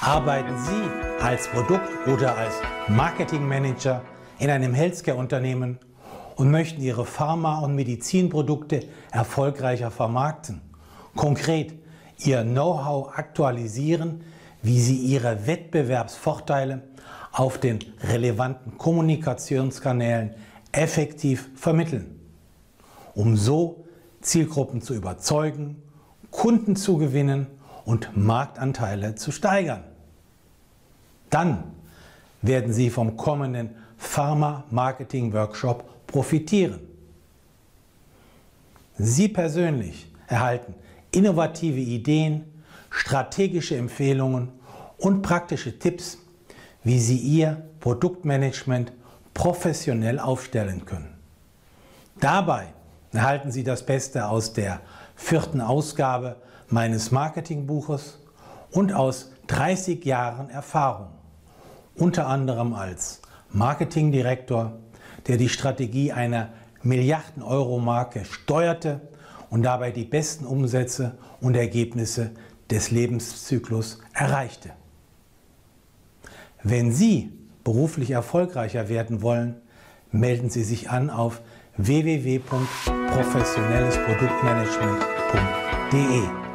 Arbeiten Sie als Produkt- oder als Marketingmanager in einem Healthcare-Unternehmen und möchten Ihre Pharma- und Medizinprodukte erfolgreicher vermarkten? Konkret Ihr Know-how aktualisieren, wie Sie Ihre Wettbewerbsvorteile auf den relevanten Kommunikationskanälen effektiv vermitteln, um so Zielgruppen zu überzeugen, Kunden zu gewinnen und Marktanteile zu steigern. Dann werden Sie vom kommenden Pharma Marketing Workshop profitieren. Sie persönlich erhalten innovative Ideen, strategische Empfehlungen und praktische Tipps, wie Sie Ihr Produktmanagement professionell aufstellen können. Dabei erhalten Sie das Beste aus der vierten Ausgabe meines Marketingbuches und aus 30 Jahren Erfahrung, unter anderem als Marketingdirektor, der die Strategie einer Milliarden-Euro-Marke steuerte und dabei die besten Umsätze und Ergebnisse des Lebenszyklus erreichte. Wenn Sie beruflich erfolgreicher werden wollen, melden Sie sich an auf www.professionellesproduktmanagement.de.